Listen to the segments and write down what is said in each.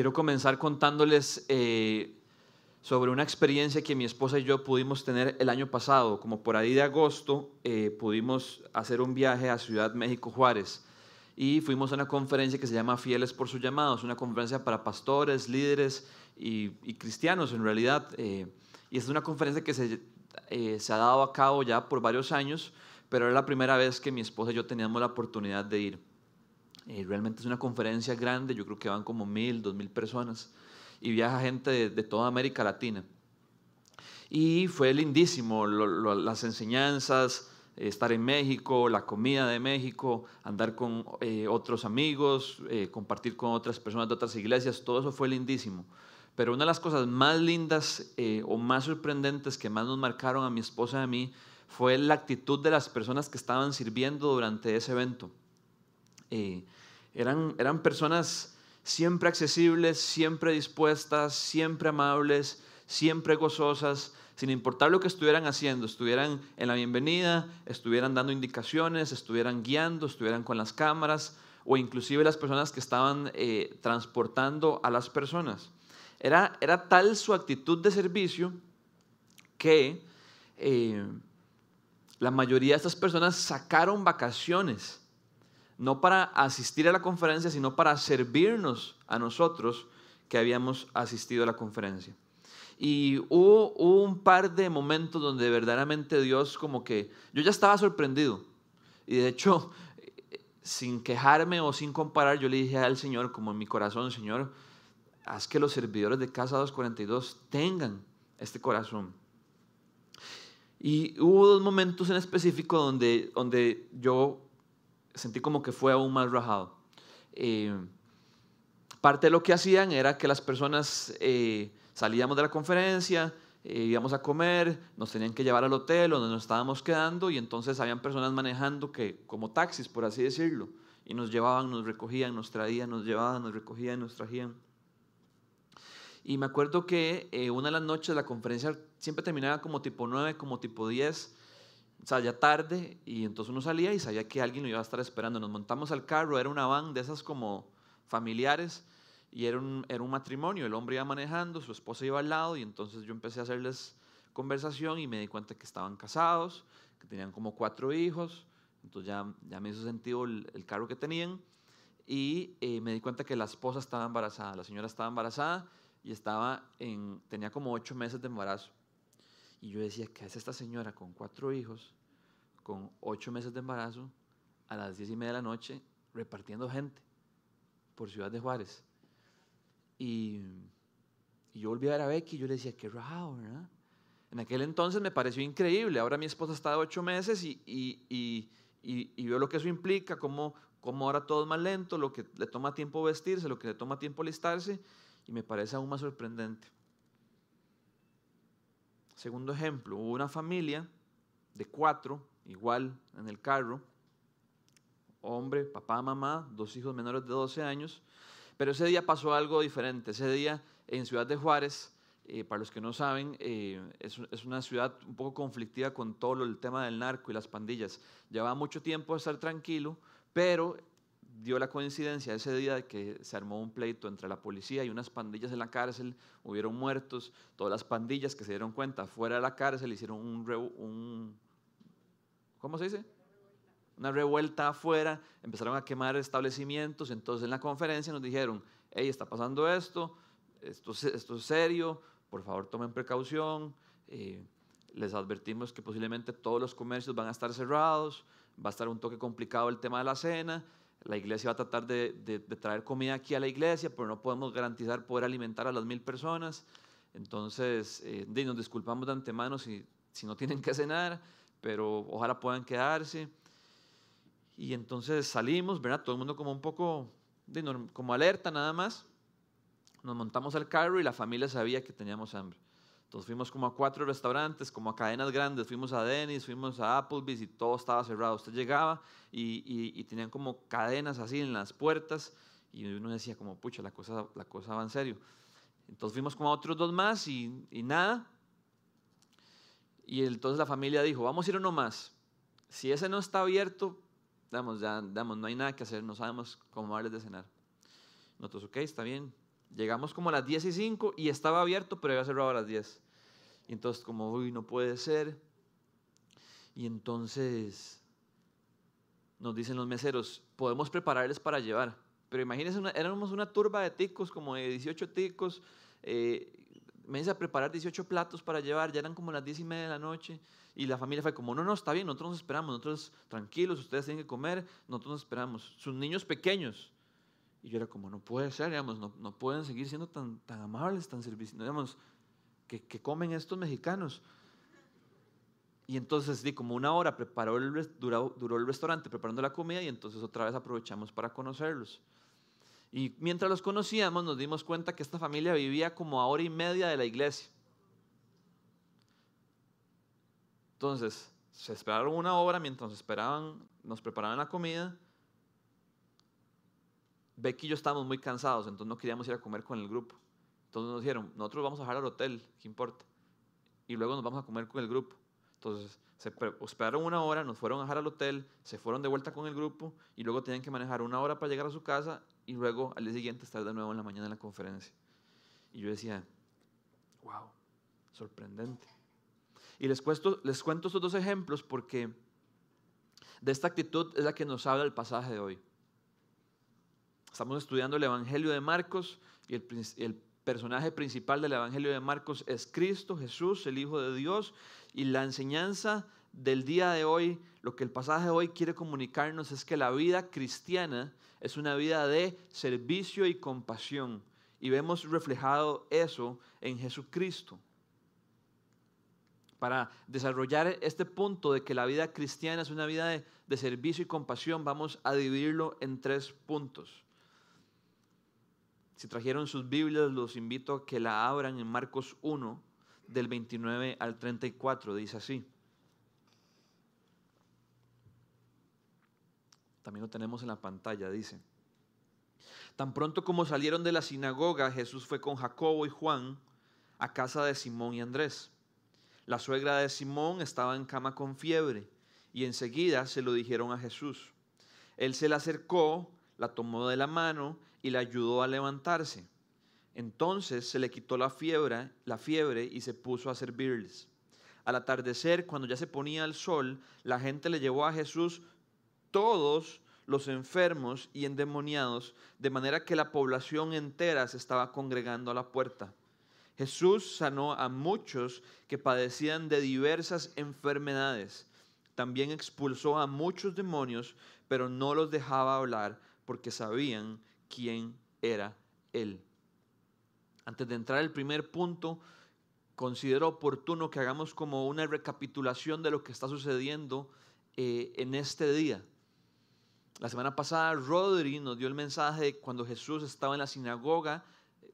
quiero comenzar contándoles eh, sobre una experiencia que mi esposa y yo pudimos tener el año pasado. Como por ahí de agosto eh, pudimos hacer un viaje a Ciudad México Juárez y fuimos a una conferencia que se llama Fieles por sus llamados, una conferencia para pastores, líderes y, cristianos en realidad. Eh, y es una conferencia que se, se ha dado a cabo ya por varios años, pero era la primera vez que mi esposa y yo teníamos la oportunidad de ir. Eh, realmente es una conferencia grande, yo creo que van como mil, dos mil personas y viaja gente de, toda América Latina. Y fue lindísimo las enseñanzas, estar en México, la comida de México, andar con eh, otros amigos, eh, compartir con otras personas de otras iglesias, todo eso fue lindísimo. Pero una de las cosas más lindas o más sorprendentes que más nos marcaron a mi esposa y a mí fue la actitud de las personas que estaban sirviendo durante ese evento. Eran, eran personas siempre accesibles, siempre dispuestas, siempre amables, siempre gozosas, sin importar lo que estuvieran haciendo, estuvieran en la bienvenida, estuvieran dando indicaciones, estuvieran guiando, estuvieran con las cámaras o inclusive las personas que estaban eh, transportando a las personas. Era, era, tal su actitud de servicio que eh, la mayoría de estas personas sacaron vacaciones no para asistir a la conferencia, sino para servirnos a nosotros que habíamos asistido a la conferencia. Y hubo, un par de momentos donde verdaderamente Dios como que, yo ya estaba sorprendido. Y de hecho, sin quejarme o sin comparar, yo le dije al Señor, como en mi corazón, Señor, haz que los servidores de Casa 242 tengan este corazón. Y hubo dos momentos en específico donde, donde yo sentí como que fue aún más rajado. Eh, parte de lo que hacían era que las personas eh, salíamos de la conferencia, eh, íbamos a comer, nos tenían que llevar al hotel donde nos estábamos quedando y entonces habían personas manejando que como taxis, por así decirlo, y nos llevaban, nos recogían, nos traían, nos llevaban, nos recogían, nos trajían. Y me acuerdo que una de las noches la conferencia siempre terminaba como tipo 9, como tipo 10, o sea, ya tarde, y entonces uno salía y sabía que alguien lo iba a estar esperando. Nos montamos al carro, era una van de esas como familiares, y era un, era un matrimonio, el hombre iba manejando, su esposa iba al lado, y entonces yo empecé a hacerles conversación y me di cuenta que estaban casados, que tenían como cuatro hijos, entonces ya, ya me hizo sentido el, carro que tenían, y eh, me di cuenta que la esposa estaba embarazada, la señora estaba embarazada y estaba en, tenía como ocho meses de embarazo. Y yo decía, ¿qué hace esta señora con cuatro hijos, con ocho meses de embarazo, a las diez y media de la noche, repartiendo gente por Ciudad de Juárez? Y, yo volví a ver a Becky y yo le decía, qué raro, ¿verdad? En aquel entonces me pareció increíble. Ahora mi esposa está de ocho meses y, y, y, veo lo que eso implica, cómo, cómo ahora todo es más lento, lo que le toma tiempo vestirse, lo que le toma tiempo listarse, y me parece aún más sorprendente. Segundo ejemplo, hubo una familia de cuatro, igual en el carro, hombre, papá, mamá, dos hijos menores de 12 años, pero ese día pasó algo diferente. Ese día en Ciudad de Juárez, eh, para los que no saben, eh, es, es, una ciudad un poco conflictiva con todo el tema del narco y las pandillas. Llevaba mucho tiempo de estar tranquilo, pero dio la coincidencia ese día de que se armó un pleito entre la policía y unas pandillas en la cárcel, hubieron muertos, todas las pandillas que se dieron cuenta fuera de la cárcel hicieron un, un ¿cómo se dice? Una revuelta afuera, empezaron a quemar establecimientos, entonces en la conferencia nos dijeron, hey, está pasando esto, esto, esto es serio, por favor tomen precaución, eh, les advertimos que posiblemente todos los comercios van a estar cerrados, va a estar un toque complicado el tema de la cena, la iglesia va a tratar de, traer comida aquí a la iglesia, pero no podemos garantizar poder alimentar a las mil personas. Entonces, eh, nos disculpamos de antemano si, si no tienen que cenar, pero ojalá puedan quedarse. Y entonces salimos, ¿verdad? Todo el mundo como un poco, como alerta nada más. Nos montamos al carro y la familia sabía que teníamos hambre. Entonces fuimos como a cuatro restaurantes, como a cadenas grandes, fuimos a Dennis, fuimos a Applebee's y todo estaba cerrado. Usted llegaba y, tenían como cadenas así en las puertas y uno decía como, pucha, la cosa, la cosa va en serio. Entonces fuimos como a otros dos más y, nada. Y entonces la familia dijo, vamos a ir uno más. Si ese no está abierto, damos, ya, damos, no hay nada que hacer, no sabemos cómo darles de cenar. Nosotros, ok, está bien, Llegamos como a las 10 y 5 y estaba abierto, pero había cerrado a las 10. Y entonces como, uy, no puede ser. Y entonces nos dicen los meseros, podemos prepararles para llevar. Pero imagínense, éramos una turba de ticos, como de 18 ticos. Eh, me hice a preparar 18 platos para llevar, ya eran como las 10 y media de la noche. Y la familia fue como, no, no, está bien, nosotros nos esperamos, nosotros tranquilos, ustedes tienen que comer, nosotros nos esperamos. Sus niños pequeños. Y yo era como, no puede ser, digamos, no, no pueden seguir siendo tan, tan amables, tan servicios, digamos, que, que comen estos mexicanos. Y entonces, di, como una hora preparó el, duró, duró el restaurante preparando la comida y entonces otra vez aprovechamos para conocerlos. Y mientras los conocíamos nos dimos cuenta que esta familia vivía como a hora y media de la iglesia. Entonces, se esperaron una hora mientras esperaban, nos preparaban la comida. Becky y yo estábamos muy cansados, entonces no queríamos ir a comer con el grupo. Entonces nos dijeron, nosotros vamos a bajar al hotel, ¿qué importa? Y luego nos vamos a comer con el grupo. Entonces, se esperaron una hora, nos fueron a dejar al hotel, se fueron de vuelta con el grupo y luego tenían que manejar una hora para llegar a su casa y luego al día siguiente estar de nuevo en la mañana en la conferencia. Y yo decía, wow, sorprendente. Y les, cuento, les cuento estos dos ejemplos porque de esta actitud es la que nos habla el pasaje de hoy. Estamos estudiando el Evangelio de Marcos y el, personaje principal del Evangelio de Marcos es Cristo, Jesús, el Hijo de Dios. Y la enseñanza del día de hoy, lo que el pasaje de hoy quiere comunicarnos es que la vida cristiana es una vida de servicio y compasión. Y vemos reflejado eso en Jesucristo. Para desarrollar este punto de que la vida cristiana es una vida de servicio y compasión, vamos a dividirlo en tres puntos. Si trajeron sus Biblias, los invito a que la abran en Marcos 1, del 29 al 34. Dice así. También lo tenemos en la pantalla, dice. Tan pronto como salieron de la sinagoga, Jesús fue con Jacobo y Juan a casa de Simón y Andrés. La suegra de Simón estaba en cama con fiebre y enseguida se lo dijeron a Jesús. Él se le acercó, la tomó de la mano y la ayudó a levantarse. Entonces se le quitó la fiebre, la fiebre y se puso a servirles. Al atardecer, cuando ya se ponía el sol, la gente le llevó a Jesús todos los enfermos y endemoniados, de manera que la población entera se estaba congregando a la puerta. Jesús sanó a muchos que padecían de diversas enfermedades. También expulsó a muchos demonios, pero no los dejaba hablar porque sabían quién era Él. Antes de entrar al primer punto, considero oportuno que hagamos como una recapitulación de lo que está sucediendo eh, en este día. La semana pasada Rodri nos dio el mensaje de cuando Jesús estaba en la sinagoga,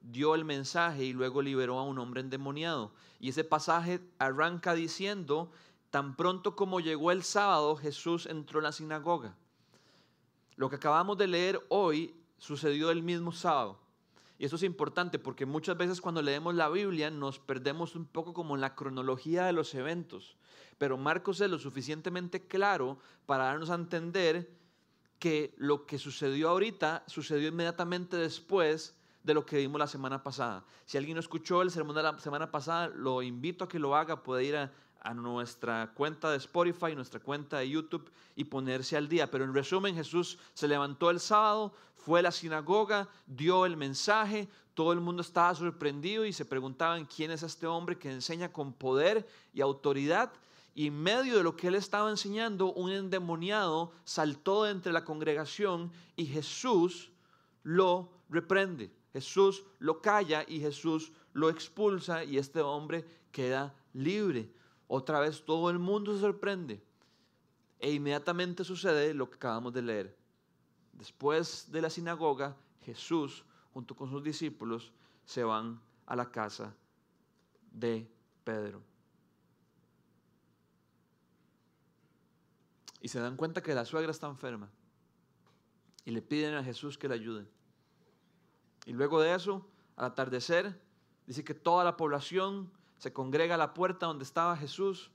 dio el mensaje y luego liberó a un hombre endemoniado. Y ese pasaje arranca diciendo, tan pronto como llegó el sábado, Jesús entró en la sinagoga. Lo que acabamos de leer hoy sucedió el mismo sábado. Y eso es importante porque muchas veces cuando leemos la Biblia nos perdemos un poco como en la cronología de los eventos. Pero Marcos es lo suficientemente claro para darnos a entender que lo que sucedió ahorita sucedió inmediatamente después de lo que vimos la semana pasada. Si alguien no escuchó el sermón de la semana pasada, lo invito a que lo haga, puede ir a, a nuestra cuenta de Spotify, nuestra cuenta de YouTube y ponerse al día. Pero en resumen, Jesús se levantó el sábado, fue a la sinagoga, dio el mensaje, todo el mundo estaba sorprendido y se preguntaban quién es este hombre que enseña con poder y autoridad. Y en medio de lo que él estaba enseñando, un endemoniado saltó de entre la congregación y Jesús lo reprende. Jesús lo calla y Jesús lo expulsa y este hombre queda libre. Otra vez todo el mundo se sorprende. E inmediatamente sucede lo que acabamos de leer. Después de la sinagoga, Jesús, junto con sus discípulos, se van a la casa de Pedro. Y se dan cuenta que la suegra está enferma. Y le piden a Jesús que le ayude. Y luego de eso, al atardecer, dice que toda la población se congrega a la puerta donde estaba Jesús,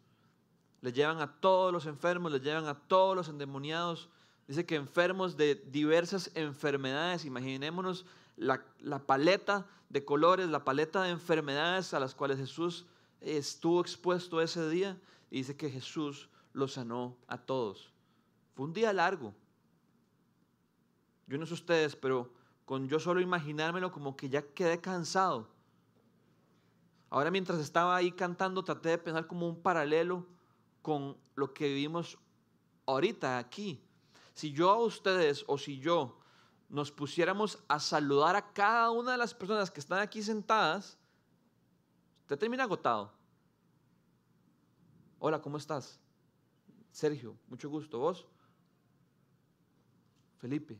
le llevan a todos los enfermos, le llevan a todos los endemoniados. Dice que enfermos de diversas enfermedades, imaginémonos la, la paleta de colores, la paleta de enfermedades a las cuales Jesús estuvo expuesto ese día. Y dice que Jesús los sanó a todos. Fue un día largo. Yo no sé ustedes, pero con yo solo imaginármelo como que ya quedé cansado. Ahora mientras estaba ahí cantando traté de pensar como un paralelo con lo que vivimos ahorita aquí. Si yo a ustedes o si yo nos pusiéramos a saludar a cada una de las personas que están aquí sentadas, usted termina agotado. Hola, ¿cómo estás? Sergio, mucho gusto. ¿Vos? Felipe.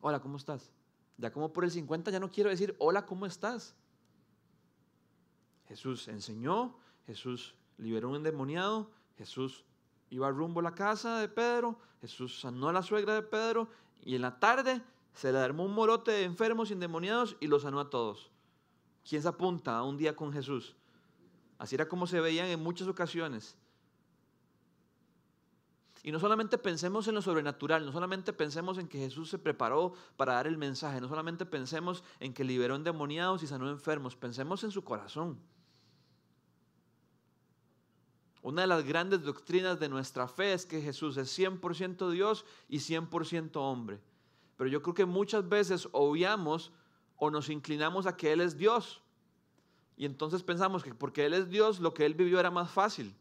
Hola, ¿cómo estás? Ya como por el 50 ya no quiero decir, hola, ¿cómo estás? Jesús enseñó, Jesús liberó un endemoniado, Jesús iba rumbo a la casa de Pedro, Jesús sanó a la suegra de Pedro y en la tarde se le armó un morote de enfermos y endemoniados y los sanó a todos. ¿Quién se apunta a un día con Jesús? Así era como se veían en muchas ocasiones. Y no solamente pensemos en lo sobrenatural, no solamente pensemos en que Jesús se preparó para dar el mensaje, no solamente pensemos en que liberó endemoniados y sanó enfermos, pensemos en su corazón. Una de las grandes doctrinas de nuestra fe es que Jesús es 100% Dios y 100% hombre. Pero yo creo que muchas veces obviamos o nos inclinamos a que Él es Dios. Y entonces pensamos que porque Él es Dios, lo que Él vivió era más fácil.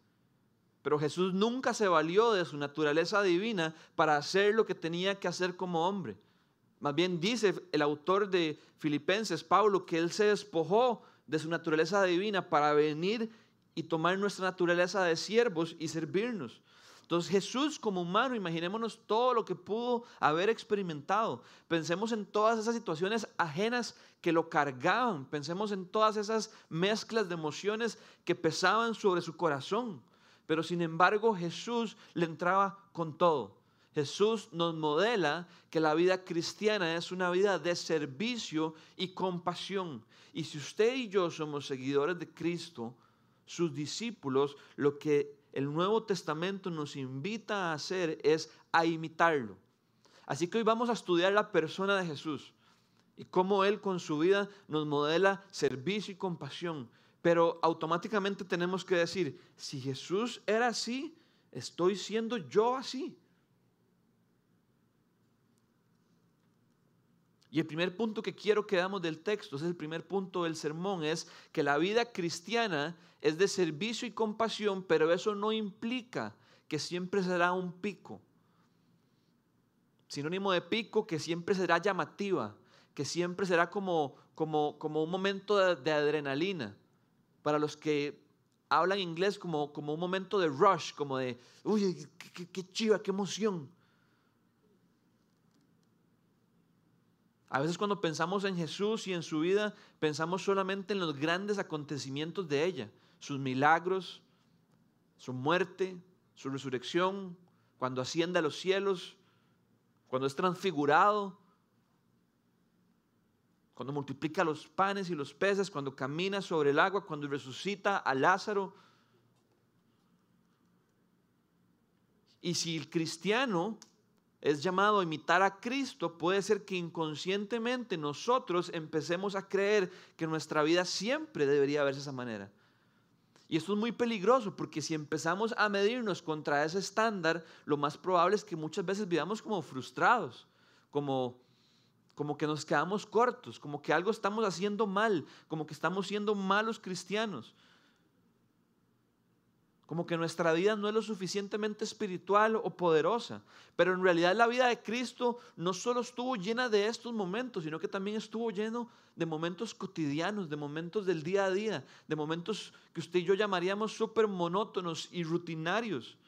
Pero Jesús nunca se valió de su naturaleza divina para hacer lo que tenía que hacer como hombre. Más bien dice el autor de Filipenses, Pablo, que Él se despojó de su naturaleza divina para venir y tomar nuestra naturaleza de siervos y servirnos. Entonces Jesús como humano, imaginémonos todo lo que pudo haber experimentado. Pensemos en todas esas situaciones ajenas que lo cargaban. Pensemos en todas esas mezclas de emociones que pesaban sobre su corazón. Pero sin embargo Jesús le entraba con todo. Jesús nos modela que la vida cristiana es una vida de servicio y compasión. Y si usted y yo somos seguidores de Cristo, sus discípulos, lo que el Nuevo Testamento nos invita a hacer es a imitarlo. Así que hoy vamos a estudiar la persona de Jesús y cómo Él con su vida nos modela servicio y compasión. Pero automáticamente tenemos que decir, si Jesús era así, estoy siendo yo así. Y el primer punto que quiero que damos del texto, es el primer punto del sermón, es que la vida cristiana es de servicio y compasión, pero eso no implica que siempre será un pico. Sinónimo de pico, que siempre será llamativa, que siempre será como, como, como un momento de, adrenalina. Para los que hablan inglés, como, como un momento de rush, como de, uy, qué, qué chiva, qué emoción. A veces cuando pensamos en Jesús y en su vida, pensamos solamente en los grandes acontecimientos de ella, sus milagros, su muerte, su resurrección, cuando asciende a los cielos, cuando es transfigurado, cuando multiplica los panes y los peces, cuando camina sobre el agua, cuando resucita a Lázaro. Y si el cristiano es llamado imitar a Cristo, puede ser que inconscientemente nosotros empecemos a creer que nuestra vida siempre debería verse de esa manera. Y esto es muy peligroso porque si empezamos a medirnos contra ese estándar, lo más probable es que muchas veces vivamos como frustrados, como, como que nos quedamos cortos, como que algo estamos haciendo mal, como que estamos siendo malos cristianos como que nuestra vida no es lo suficientemente espiritual o poderosa. Pero en realidad la vida de Cristo no solo estuvo llena de estos momentos, sino que también estuvo lleno de momentos cotidianos, de momentos del día a día, de momentos que usted y yo llamaríamos súper monótonos y rutinarios.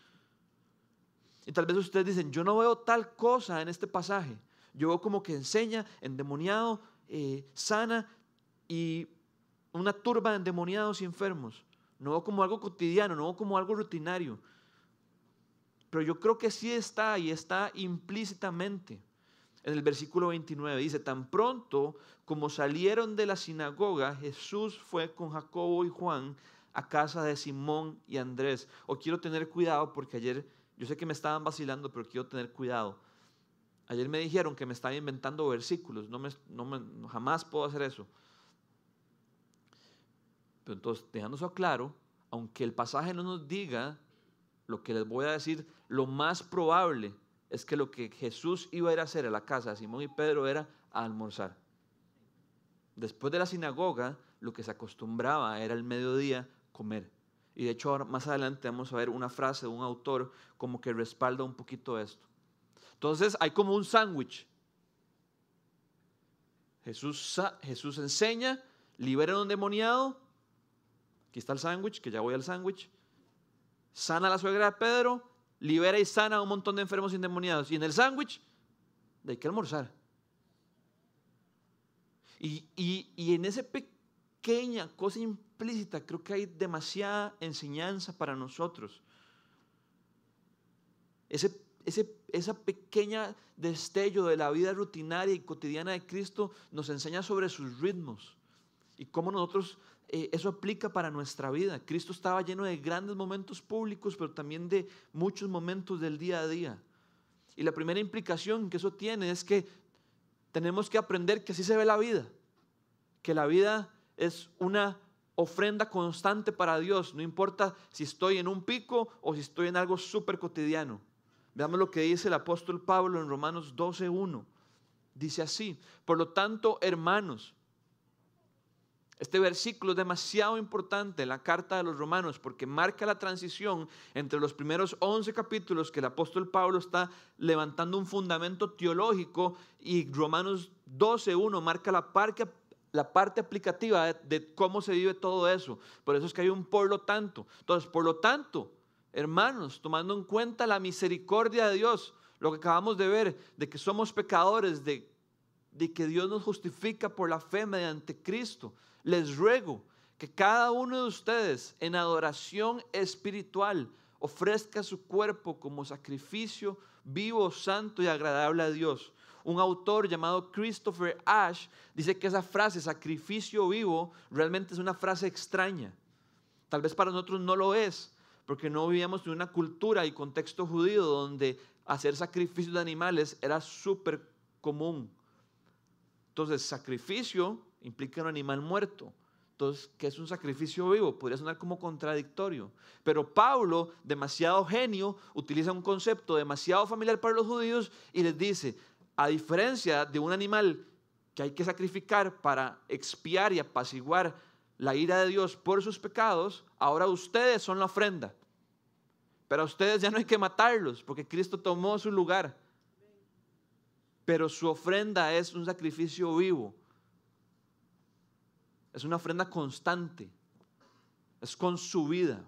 Y tal vez ustedes dicen, yo no veo tal cosa en este pasaje. Yo veo como que enseña endemoniado, eh, sana y una turba de endemoniados y enfermos no como algo cotidiano, no como algo rutinario. Pero yo creo que sí está y está implícitamente. En el versículo 29 dice, tan pronto como salieron de la sinagoga, Jesús fue con Jacobo y Juan a casa de Simón y Andrés. O quiero tener cuidado porque ayer, yo sé que me estaban vacilando, pero quiero tener cuidado. Ayer me dijeron que me estaba inventando versículos, no me, no me, jamás puedo hacer eso. Entonces, dejando eso claro, aunque el pasaje no nos diga lo que les voy a decir, lo más probable es que lo que Jesús iba a hacer a la casa de Simón y Pedro era a almorzar. Después de la sinagoga, lo que se acostumbraba era el mediodía comer. Y de hecho, ahora, más adelante vamos a ver una frase de un autor como que respalda un poquito esto. Entonces, hay como un sándwich. Jesús, Jesús enseña, libera a un demoniado. Aquí está el sándwich, que ya voy al sándwich. Sana la suegra de Pedro, libera y sana a un montón de enfermos endemoniados. Y en el sándwich, hay que almorzar. Y, y, en esa pequeña cosa implícita creo que hay demasiada enseñanza para nosotros. Ese, ese, esa pequeña destello de la vida rutinaria y cotidiana de Cristo nos enseña sobre sus ritmos y cómo nosotros eh, eso aplica para nuestra vida. Cristo estaba lleno de grandes momentos públicos, pero también de muchos momentos del día a día. Y la primera implicación que eso tiene es que tenemos que aprender que así se ve la vida, que la vida es una ofrenda constante para Dios, no importa si estoy en un pico o si estoy en algo súper cotidiano. Veamos lo que dice el apóstol Pablo en Romanos 12.1. Dice así, por lo tanto, hermanos, este versículo es demasiado importante en la carta de los romanos porque marca la transición entre los primeros 11 capítulos que el apóstol Pablo está levantando un fundamento teológico y Romanos 12.1 marca la parte, la parte aplicativa de, cómo se vive todo eso. Por eso es que hay un por lo tanto. Entonces, por lo tanto, hermanos, tomando en cuenta la misericordia de Dios, lo que acabamos de ver, de que somos pecadores, de, de que Dios nos justifica por la fe mediante Cristo les ruego que cada uno de ustedes en adoración espiritual ofrezca su cuerpo como sacrificio vivo, santo y agradable a Dios. Un autor llamado Christopher Ash dice que esa frase, sacrificio vivo, realmente es una frase extraña. Tal vez para nosotros no lo es, porque no vivíamos en una cultura y contexto judío donde hacer sacrificios de animales era súper común. Entonces, sacrificio implica un animal muerto. Entonces, ¿qué es un sacrificio vivo? Podría sonar como contradictorio. Pero Pablo, demasiado genio, utiliza un concepto demasiado familiar para los judíos y les dice, a diferencia de un animal que hay que sacrificar para expiar y apaciguar la ira de Dios por sus pecados, ahora ustedes son la ofrenda. Pero a ustedes ya no hay que matarlos porque Cristo tomó su lugar. Pero su ofrenda es un sacrificio vivo es una ofrenda constante. Es con su vida.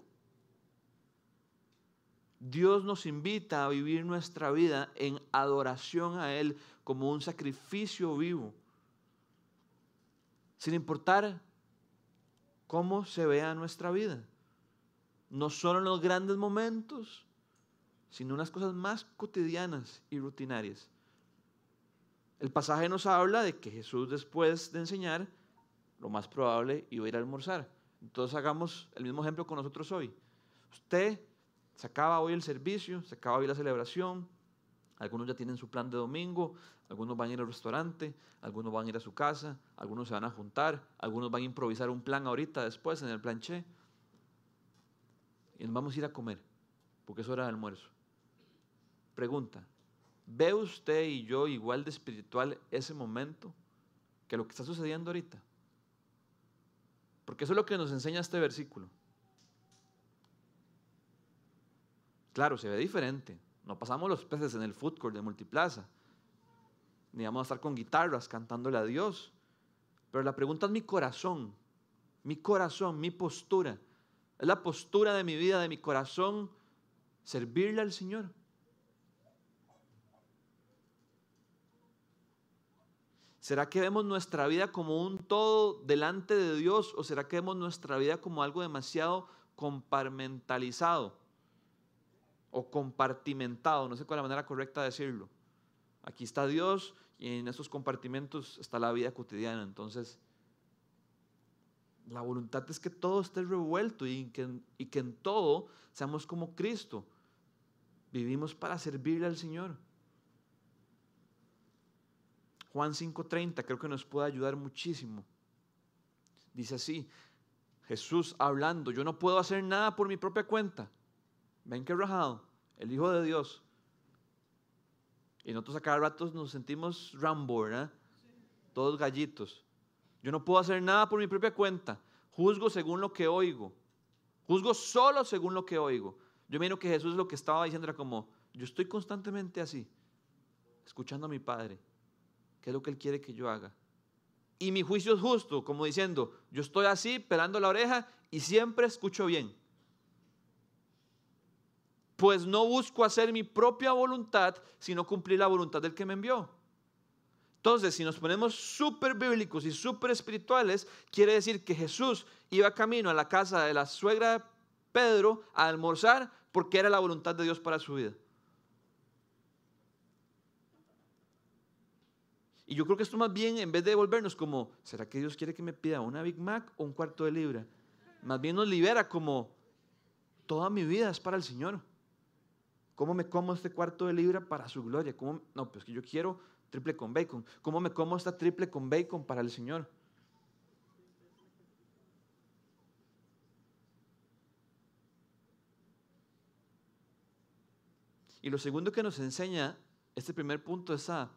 Dios nos invita a vivir nuestra vida en adoración a Él como un sacrificio vivo. Sin importar cómo se vea nuestra vida. No solo en los grandes momentos, sino en las cosas más cotidianas y rutinarias. El pasaje nos habla de que Jesús después de enseñar lo más probable iba a ir a almorzar. Entonces hagamos el mismo ejemplo con nosotros hoy. Usted se acaba hoy el servicio, se acaba hoy la celebración, algunos ya tienen su plan de domingo, algunos van a ir al restaurante, algunos van a ir a su casa, algunos se van a juntar, algunos van a improvisar un plan ahorita después en el planché. Y nos vamos a ir a comer, porque es hora de almuerzo. Pregunta, ¿ve usted y yo igual de espiritual ese momento que lo que está sucediendo ahorita? Porque eso es lo que nos enseña este versículo. Claro, se ve diferente. No pasamos los peces en el food court de Multiplaza. Ni vamos a estar con guitarras cantándole a Dios. Pero la pregunta es mi corazón. Mi corazón, mi postura. Es la postura de mi vida, de mi corazón, servirle al Señor. ¿Será que vemos nuestra vida como un todo delante de Dios o será que vemos nuestra vida como algo demasiado compartimentalizado o compartimentado? No sé cuál es la manera correcta de decirlo. Aquí está Dios y en esos compartimentos está la vida cotidiana. Entonces, la voluntad es que todo esté revuelto y que, en todo seamos como Cristo. Vivimos para servirle al Señor. Juan 5:30 creo que nos puede ayudar muchísimo. Dice así, Jesús hablando, yo no puedo hacer nada por mi propia cuenta. Ven que rajado, el Hijo de Dios. Y nosotros a cada rato nos sentimos Rambo. Todos gallitos. Yo no puedo hacer nada por mi propia cuenta. Juzgo según lo que oigo. Juzgo solo según lo que oigo. Yo miro que Jesús lo que estaba diciendo era como, yo estoy constantemente así, escuchando a mi Padre. ¿Qué es lo que Él quiere que yo haga? Y mi juicio es justo, como diciendo, yo estoy así, pelando la oreja y siempre escucho bien pues no busco hacer mi propia voluntad, sino cumplir la voluntad del que me envió. Entonces, si nos ponemos súper bíblicos y súper espirituales, quiere decir que Jesús iba camino a la casa de la suegra de Pedro a almorzar porque era la voluntad de Dios para su vida. Y yo creo que esto más bien, en vez de volvernos como, ¿será que Dios quiere que me pida una Big Mac o un cuarto de libra? Más bien nos libera como, toda mi vida es para el Señor. ¿Cómo me como este cuarto de libra para su gloria? No, pues que yo quiero triple con bacon. ¿Cómo me como esta triple con bacon para el Señor? Y lo segundo que nos enseña este primer punto es a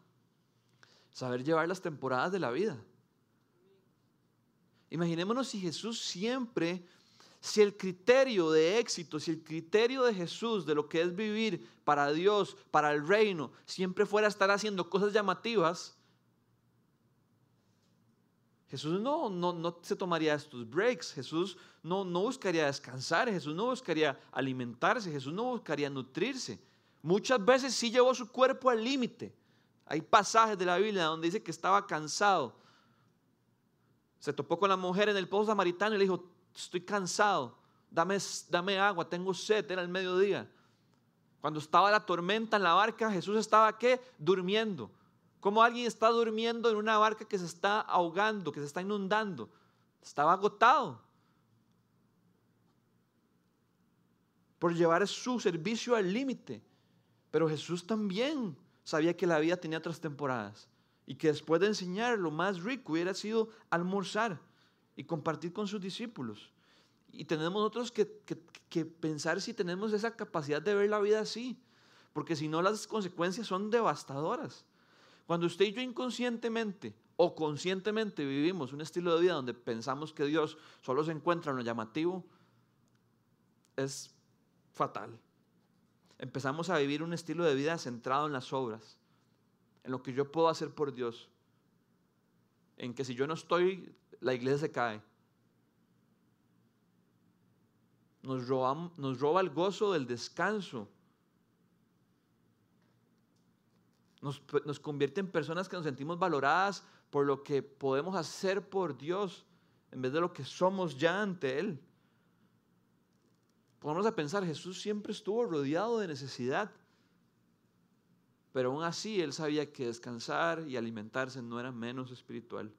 saber llevar las temporadas de la vida. Imaginémonos si Jesús siempre si el criterio de éxito, si el criterio de Jesús de lo que es vivir para Dios, para el reino, siempre fuera estar haciendo cosas llamativas, Jesús no, no, no se tomaría estos breaks, Jesús no, no buscaría descansar, Jesús no buscaría alimentarse, Jesús no buscaría nutrirse. Muchas veces sí llevó su cuerpo al límite. Hay pasajes de la Biblia donde dice que estaba cansado. Se topó con la mujer en el pozo samaritano y le dijo, estoy cansado, dame, agua, tengo sed, era el mediodía. Cuando estaba la tormenta en la barca, Jesús estaba qué? Durmiendo. Como alguien está durmiendo en una barca que se está ahogando, que se está inundando. Estaba agotado. Por llevar su servicio al límite. Pero Jesús también sabía que la vida tenía otras temporadas. Y que después de enseñar lo más rico hubiera sido almorzar y compartir con sus discípulos. Y tenemos nosotros que, pensar si tenemos esa capacidad de ver la vida así, porque si no las consecuencias son devastadoras. Cuando usted y yo inconscientemente o conscientemente vivimos un estilo de vida donde pensamos que Dios solo se encuentra en lo llamativo, es fatal. Empezamos a vivir un estilo de vida centrado en las obras, en lo que yo puedo hacer por Dios, en que si yo no estoy la iglesia se cae. Nos roba, el gozo del descanso. Nos, nos convierte en personas que nos sentimos valoradas por lo que podemos hacer por Dios en vez de lo que somos ya ante Él. Ponemos a pensar, Jesús siempre estuvo rodeado de necesidad, pero aún así Él sabía que descansar y alimentarse no era menos espiritual.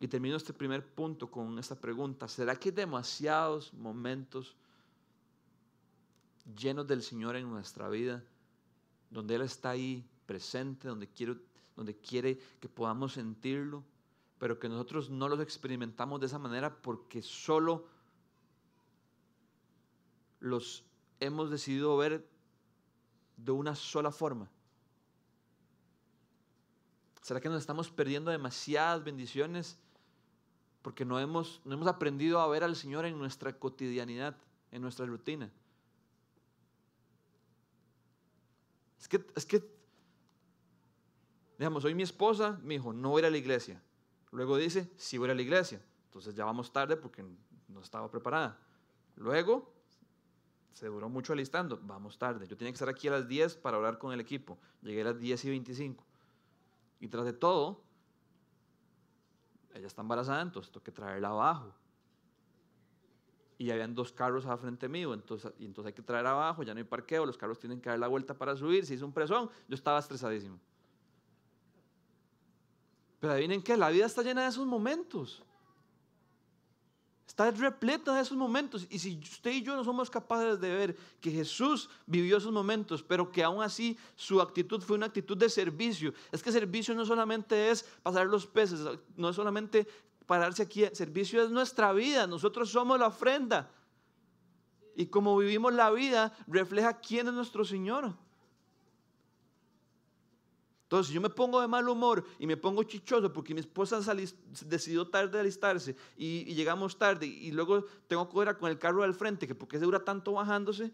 Y termino este primer punto con esta pregunta. ¿Será que hay demasiados momentos llenos del Señor en nuestra vida, donde Él está ahí presente, donde, donde quiere que podamos sentirlo, pero que nosotros no los experimentamos de esa manera porque solo los hemos decidido ver de una sola forma? ¿Será que nos estamos perdiendo demasiadas bendiciones porque no hemos, no hemos aprendido a ver al Señor en nuestra cotidianidad, en nuestra rutina. Es que, es que, digamos, hoy mi esposa me dijo, no voy a ir a la iglesia. Luego dice, sí voy a ir a la iglesia. Entonces ya vamos tarde porque no estaba preparada. Luego, se duró mucho alistando, vamos tarde. Yo tenía que estar aquí a las 10 para hablar con el equipo. Llegué a las 10 y 25. Y tras de todo, ella está embarazada, entonces tengo que traerla abajo. Y habían dos carros a frente mío, entonces, y entonces hay que traer abajo, ya no hay parqueo, los carros tienen que dar la vuelta para subir, se hizo un presón, yo estaba estresadísimo. Pero adivinen que la vida está llena de esos momentos. Está repleta de esos momentos. Y si usted y yo no somos capaces de ver que Jesús vivió esos momentos, pero que aún así su actitud fue una actitud de servicio. Es que servicio no solamente es pasar los peces, no es solamente pararse aquí. Servicio es nuestra vida. Nosotros somos la ofrenda. Y como vivimos la vida, refleja quién es nuestro Señor. Entonces, si yo me pongo de mal humor y me pongo chichoso porque mi esposa decidió tarde alistarse y, llegamos tarde y luego tengo que ir con el carro del frente, que porque se dura tanto bajándose,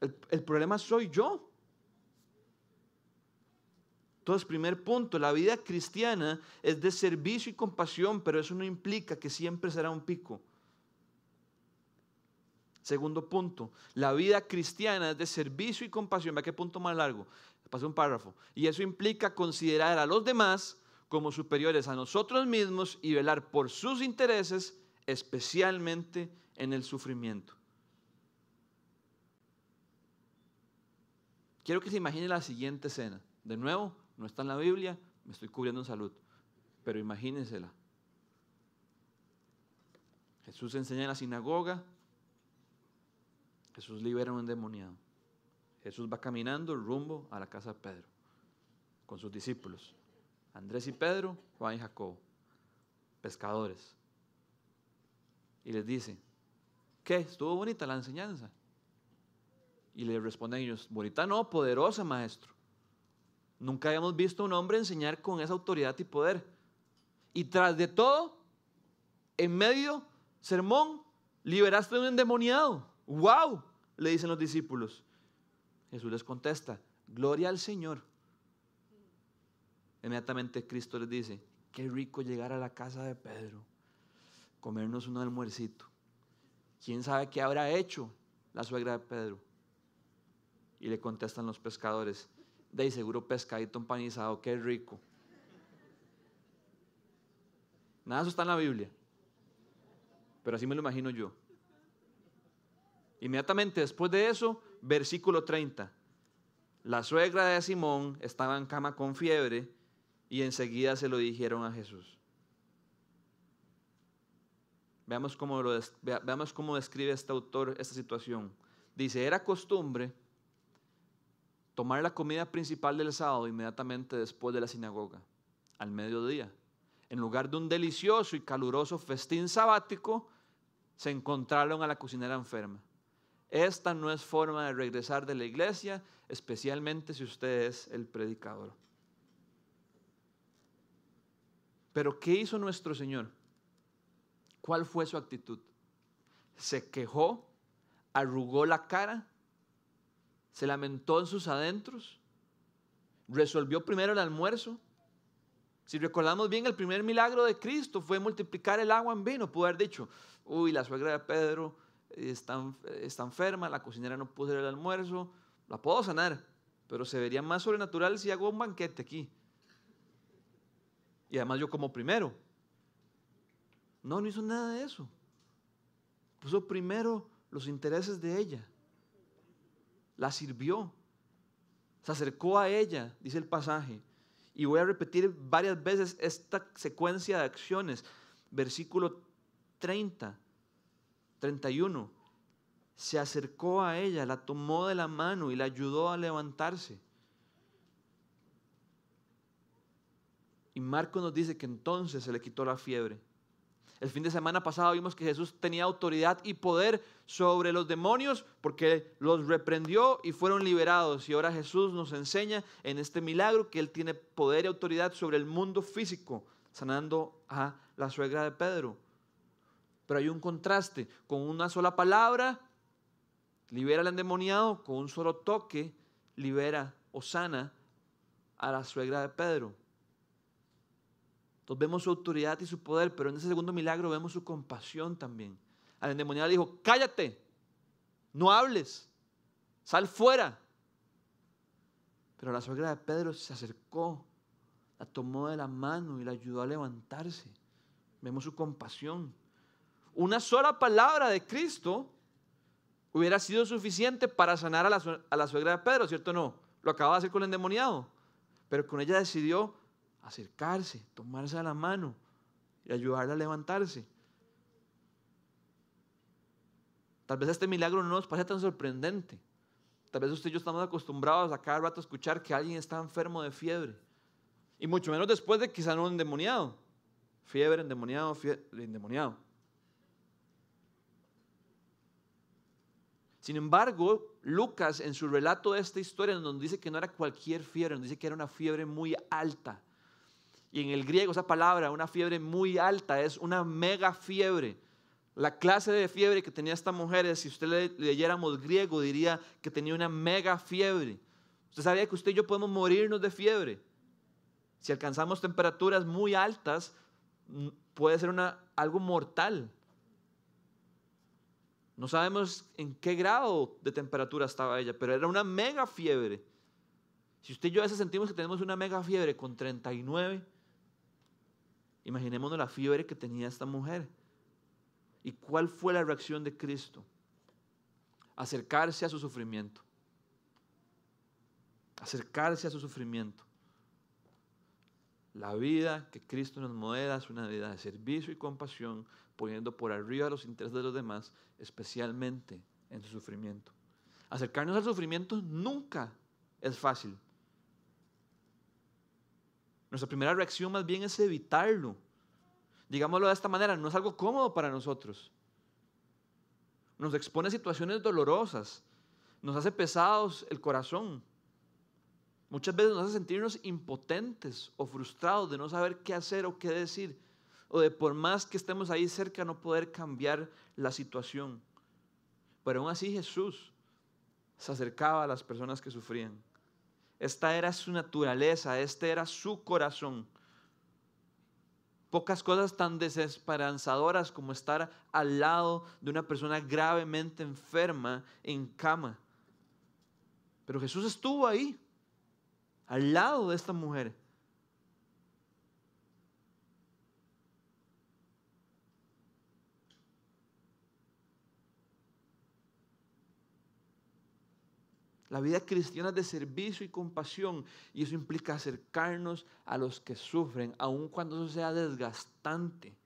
el, problema soy yo. Entonces, primer punto, la vida cristiana es de servicio y compasión, pero eso no implica que siempre será un pico. Segundo punto, la vida cristiana es de servicio y compasión. Vea qué punto más largo. Pasé un párrafo. Y eso implica considerar a los demás como superiores a nosotros mismos y velar por sus intereses, especialmente en el sufrimiento. Quiero que se imagine la siguiente escena. De nuevo, no está en la Biblia, me estoy cubriendo en salud, pero imagínensela. Jesús enseña en la sinagoga, Jesús libera a un endemoniado. Jesús va caminando rumbo a la casa de Pedro con sus discípulos. Andrés y Pedro, Juan y Jacobo, pescadores. Y les dice, ¿qué? ¿Estuvo bonita la enseñanza? Y le responden ellos, bonita no, poderosa maestro. Nunca habíamos visto a un hombre enseñar con esa autoridad y poder. Y tras de todo, en medio sermón, liberaste a un endemoniado. ¡Wow! Le dicen los discípulos. Jesús les contesta, gloria al Señor. Inmediatamente Cristo les dice, qué rico llegar a la casa de Pedro, comernos un almuercito. ¿Quién sabe qué habrá hecho la suegra de Pedro? Y le contestan los pescadores, de seguro pescadito empanizado, qué rico. Nada eso está en la Biblia, pero así me lo imagino yo. Inmediatamente después de eso, versículo 30. La suegra de Simón estaba en cama con fiebre y enseguida se lo dijeron a Jesús. Veamos cómo, describe este autor esta situación. Dice, era costumbre tomar la comida principal del sábado inmediatamente después de la sinagoga, al mediodía. En lugar de un delicioso y caluroso festín sabático, se encontraron a la cocinera enferma. Esta no es forma de regresar de la iglesia, especialmente si usted es el predicador. Pero ¿qué hizo nuestro Señor? ¿Cuál fue su actitud? ¿Se quejó? ¿Arrugó la cara? ¿Se lamentó en sus adentros? ¿Resolvió primero el almuerzo? Si recordamos bien, el primer milagro de Cristo fue multiplicar el agua en vino. Pudo haber dicho, uy, la suegra de Pedro está, enferma, la cocinera no pudo hacer el almuerzo, la puedo sanar, pero se vería más sobrenatural si hago un banquete aquí. Y además yo como primero. No, no hizo nada de eso. Puso primero los intereses de ella. La sirvió. Se acercó a ella, dice el pasaje. Y voy a repetir varias veces esta secuencia de acciones. Versículo 30. 31. Se acercó a ella, la tomó de la mano y la ayudó a levantarse. Y Marco nos dice que entonces se le quitó la fiebre. El fin de semana pasado vimos que Jesús tenía autoridad y poder sobre los demonios porque los reprendió y fueron liberados. Y ahora Jesús nos enseña en este milagro que Él tiene poder y autoridad sobre el mundo físico, sanando a la suegra de Pedro. Pero hay un contraste. Con una sola palabra libera al endemoniado, con un solo toque libera o sana a la suegra de Pedro. Entonces vemos su autoridad y su poder, pero en ese segundo milagro vemos su compasión también. Al endemoniado dijo, cállate, no hables, sal fuera. Pero la suegra de Pedro se acercó, la tomó de la mano y la ayudó a levantarse. Vemos su compasión. Una sola palabra de Cristo hubiera sido suficiente para sanar a la, suegra de Pedro, ¿cierto o no? Lo acababa de hacer con el endemoniado. Pero con ella decidió acercarse, tomarse a la mano y ayudarla a levantarse. Tal vez este milagro no nos parece tan sorprendente. Tal vez usted y yo estamos acostumbrados a cada rato escuchar que alguien está enfermo de fiebre. Y mucho menos después de quizá no endemoniado. Fiebre, endemoniado, fiebre, endemoniado. Sin embargo, Lucas en su relato de esta historia nos dice que no era cualquier fiebre, nos dice que era una fiebre muy alta. Y en el griego esa palabra, una fiebre muy alta, es una mega fiebre. La clase de fiebre que tenía esta mujer, si usted le, leyéramos griego, diría que tenía una mega fiebre. Usted sabía que usted y yo podemos morirnos de fiebre. Si alcanzamos temperaturas muy altas, puede ser algo mortal. No sabemos en qué grado de temperatura estaba ella, pero era una mega fiebre. Si usted y yo a veces sentimos que tenemos una mega fiebre con 39, imaginémonos la fiebre que tenía esta mujer. ¿Y cuál fue la reacción de Cristo? Acercarse a su sufrimiento. Acercarse a su sufrimiento. La vida que Cristo nos modela es una vida de servicio y compasión, poniendo por arriba los intereses de los demás, especialmente en su sufrimiento. Acercarnos al sufrimiento nunca es fácil. Nuestra primera reacción más bien es evitarlo digámoslo de esta manera, no es algo cómodo para nosotros. Nos expone a situaciones dolorosas, nos hace pesados el corazón. Muchas veces nos hace sentirnos impotentes o frustrados de no saber qué hacer o qué decir, o de por más que estemos ahí cerca no poder cambiar la situación. Pero aún así Jesús se acercaba a las personas que sufrían. Esta era su naturaleza, este era su corazón. Pocas cosas tan desesperanzadoras como estar al lado de una persona gravemente enferma en cama. Pero Jesús estuvo ahí, al lado de esta mujer. La vida cristiana es de servicio y compasión y eso implica acercarnos a los que sufren, aun cuando eso sea desgastante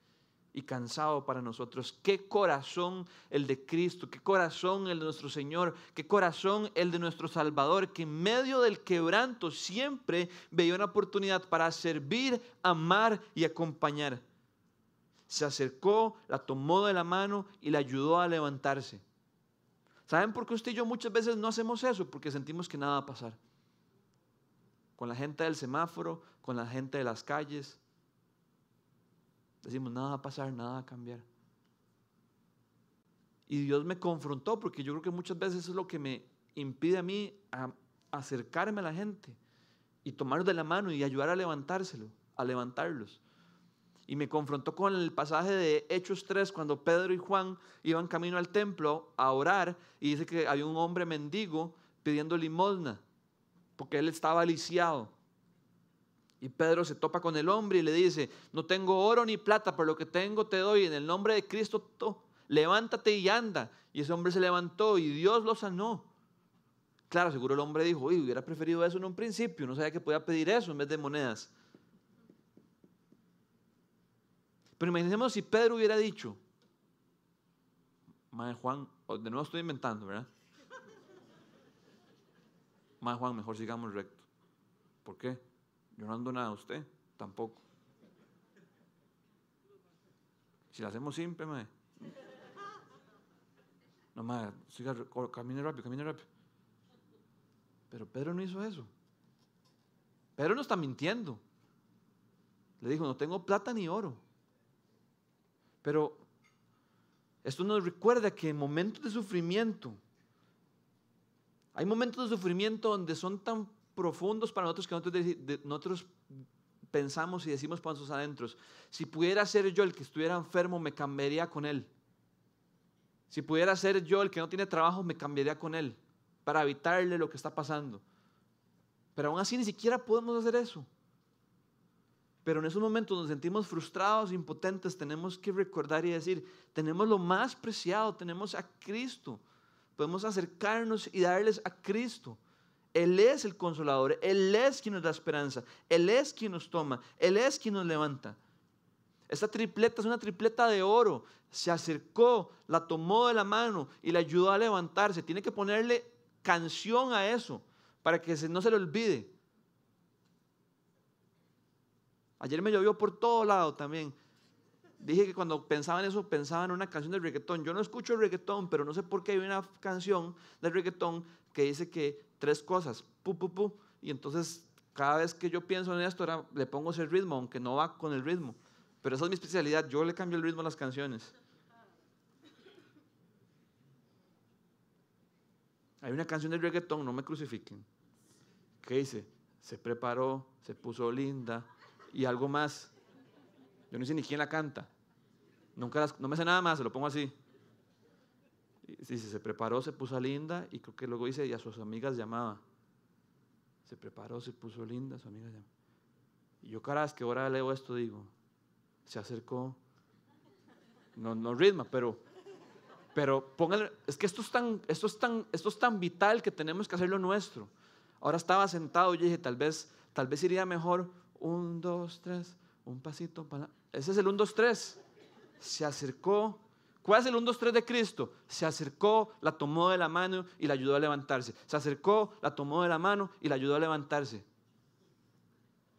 y cansado para nosotros. Qué corazón el de Cristo, qué corazón el de nuestro Señor, qué corazón el de nuestro Salvador, que en medio del quebranto siempre veía una oportunidad para servir, amar y acompañar. Se acercó, la tomó de la mano y la ayudó a levantarse. ¿Saben por qué usted y yo muchas veces no hacemos eso? Porque sentimos que nada va a pasar. Con la gente del semáforo, con la gente de las calles. Decimos, nada va a pasar, nada va a cambiar. Y Dios me confrontó porque yo creo que muchas veces es lo que me impide a mí acercarme a la gente y tomarlos de la mano y ayudar a levantárselo, a levantarlos y me confrontó con el pasaje de Hechos 3 cuando Pedro y Juan iban camino al templo a orar y dice que había un hombre mendigo pidiendo limosna porque él estaba lisiado. Y Pedro se topa con el hombre y le dice, no tengo oro ni plata, pero lo que tengo te doy en el nombre de Cristo, levántate y anda. Y ese hombre se levantó y Dios lo sanó. Claro, seguro el hombre dijo, uy, hubiera preferido eso en un principio, no sabía que podía pedir eso en vez de monedas. Pero imaginemos si Pedro hubiera dicho, Madre Juan, de nuevo estoy inventando, ¿verdad? Madre Juan, mejor sigamos recto. ¿Por qué? Yo no ando nada, usted tampoco. Si lo hacemos simple, madre. No, madre, siga, camine rápido, camine rápido. Pero Pedro no hizo eso. Pedro no está mintiendo. Le dijo, no tengo plata ni oro. Pero esto nos recuerda que en momentos de sufrimiento, hay momentos de sufrimiento donde son tan profundos para nosotros que nosotros, nosotros pensamos y decimos para sus adentros, si pudiera ser yo el que estuviera enfermo, me cambiaría con él. Si pudiera ser yo el que no tiene trabajo, me cambiaría con él para evitarle lo que está pasando. Pero aún así ni siquiera podemos hacer eso. Pero en esos momentos nos sentimos frustrados, impotentes, tenemos que recordar y decir, tenemos lo más preciado, tenemos a Cristo. Podemos acercarnos y darles a Cristo. Él es el consolador, Él es quien nos da esperanza, Él es quien nos toma, Él es quien nos levanta. Esta tripleta es una tripleta de oro. Se acercó, la tomó de la mano y le ayudó a levantarse. Tiene que ponerle canción a eso para que no se le olvide. Ayer me llovió por todo lado también. Dije que cuando pensaba en eso, pensaba en una canción de reggaetón. Yo no escucho reggaetón, pero no sé por qué hay una canción de reggaetón que dice que tres cosas, pu, pu, pu. Y entonces, cada vez que yo pienso en esto, le pongo ese ritmo, aunque no va con el ritmo. Pero esa es mi especialidad. Yo le cambio el ritmo a las canciones. Hay una canción de reggaetón, no me crucifiquen, que dice, se preparó, se puso linda, y algo más. Yo no sé ni quién la canta. Nunca no me sé nada más, se lo pongo así. Dice, se preparó, se puso linda y creo que luego dice, y a sus amigas llamaba. Se preparó, se puso linda, su amiga llamaba. Y yo vez que ahora leo esto digo, se acercó. No, no ritma, pero, pero póngale, es que esto es, tan, esto, es tan, esto es tan vital que tenemos que hacerlo nuestro. Ahora estaba sentado y dije, tal vez, tal vez iría mejor un, dos, tres, un pasito para... Ese es el un, dos, tres. Se acercó. ¿Cuál es el un, dos, tres de Cristo? Se acercó, la tomó de la mano y la ayudó a levantarse. Se acercó, la tomó de la mano y la ayudó a levantarse.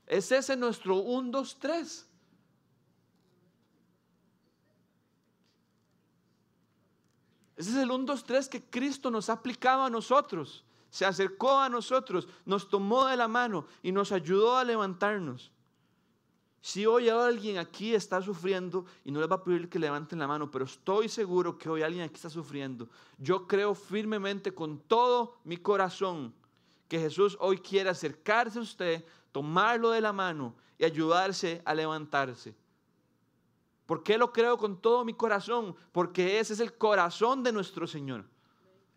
Es ese nuestro un, dos, tres. Ese es el un, dos, tres que Cristo nos ha aplicado a nosotros se acercó a nosotros, nos tomó de la mano y nos ayudó a levantarnos. Si hoy alguien aquí está sufriendo, y no les va a pedir que levanten la mano, pero estoy seguro que hoy alguien aquí está sufriendo, yo creo firmemente con todo mi corazón que Jesús hoy quiere acercarse a usted, tomarlo de la mano y ayudarse a levantarse. ¿Por qué lo creo con todo mi corazón? Porque ese es el corazón de nuestro Señor.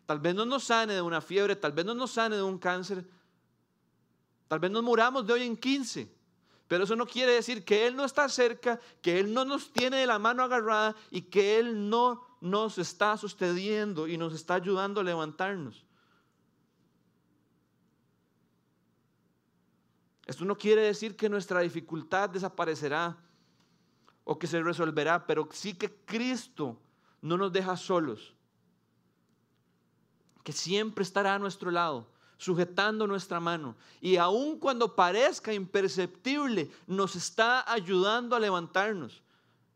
Tal vez no nos sane de una fiebre, tal vez no nos sane de un cáncer, tal vez nos muramos de hoy en 15. Pero eso no quiere decir que Él no está cerca, que Él no nos tiene de la mano agarrada y que Él no nos está sosteniendo y nos está ayudando a levantarnos. Esto no quiere decir que nuestra dificultad desaparecerá o que se resolverá, pero sí que Cristo no nos deja solos que siempre estará a nuestro lado, sujetando nuestra mano. Y aun cuando parezca imperceptible, nos está ayudando a levantarnos.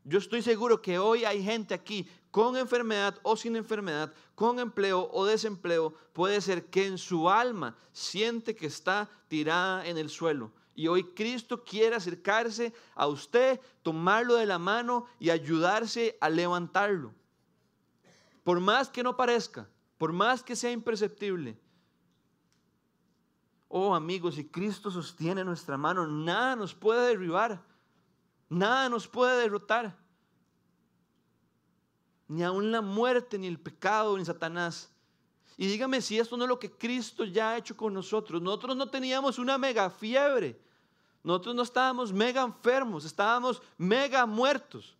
Yo estoy seguro que hoy hay gente aquí con enfermedad o sin enfermedad, con empleo o desempleo. Puede ser que en su alma siente que está tirada en el suelo. Y hoy Cristo quiere acercarse a usted, tomarlo de la mano y ayudarse a levantarlo. Por más que no parezca, por más que sea imperceptible. Oh amigos, si Cristo sostiene nuestra mano, nada nos puede derribar, nada nos puede derrotar. Ni aun la muerte, ni el pecado, ni Satanás. Y dígame si esto no es lo que Cristo ya ha hecho con nosotros. Nosotros no teníamos una mega fiebre. Nosotros no estábamos mega enfermos, estábamos mega muertos.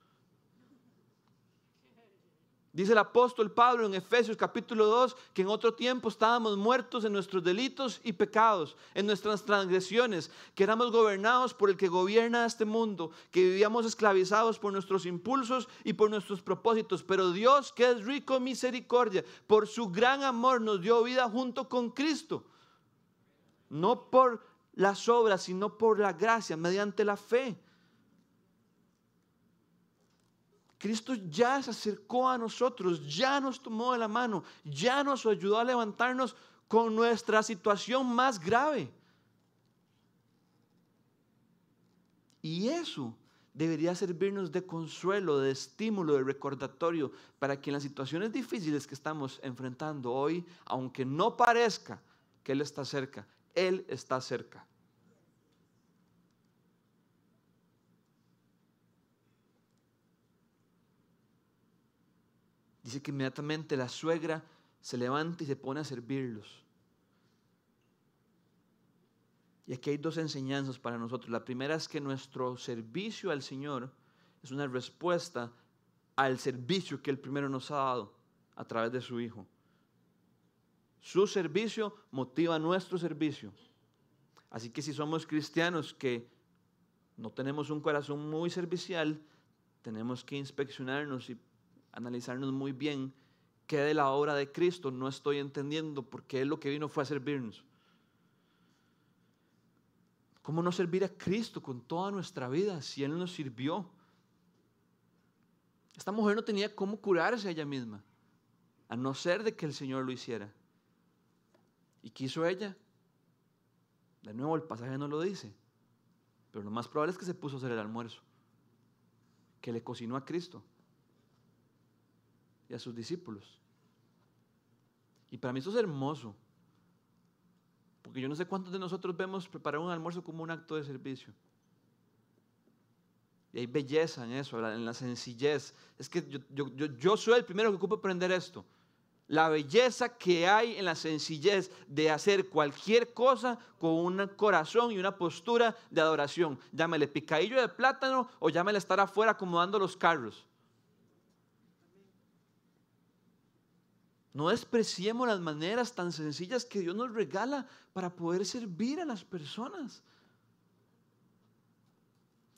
Dice el apóstol Pablo en Efesios capítulo 2 que en otro tiempo estábamos muertos en nuestros delitos y pecados, en nuestras transgresiones, que éramos gobernados por el que gobierna este mundo, que vivíamos esclavizados por nuestros impulsos y por nuestros propósitos. Pero Dios, que es rico en misericordia, por su gran amor nos dio vida junto con Cristo. No por las obras, sino por la gracia, mediante la fe. Cristo ya se acercó a nosotros, ya nos tomó de la mano, ya nos ayudó a levantarnos con nuestra situación más grave. Y eso debería servirnos de consuelo, de estímulo, de recordatorio para que en las situaciones difíciles que estamos enfrentando hoy, aunque no parezca que Él está cerca, Él está cerca. Dice que inmediatamente la suegra se levanta y se pone a servirlos. Y aquí hay dos enseñanzas para nosotros. La primera es que nuestro servicio al Señor es una respuesta al servicio que Él primero nos ha dado a través de su Hijo. Su servicio motiva nuestro servicio. Así que si somos cristianos que no tenemos un corazón muy servicial, tenemos que inspeccionarnos y analizarnos muy bien qué de la obra de Cristo no estoy entendiendo, porque Él lo que vino fue a servirnos. ¿Cómo no servir a Cristo con toda nuestra vida si Él nos sirvió? Esta mujer no tenía cómo curarse a ella misma, a no ser de que el Señor lo hiciera. ¿Y quiso ella? De nuevo, el pasaje no lo dice, pero lo más probable es que se puso a hacer el almuerzo, que le cocinó a Cristo y a sus discípulos. Y para mí eso es hermoso, porque yo no sé cuántos de nosotros vemos preparar un almuerzo como un acto de servicio. Y hay belleza en eso, en la sencillez. Es que yo, yo, yo soy el primero que ocupa aprender esto. La belleza que hay en la sencillez de hacer cualquier cosa con un corazón y una postura de adoración. Llámele picadillo de plátano o llámele estar afuera acomodando los carros. No despreciemos las maneras tan sencillas que Dios nos regala para poder servir a las personas.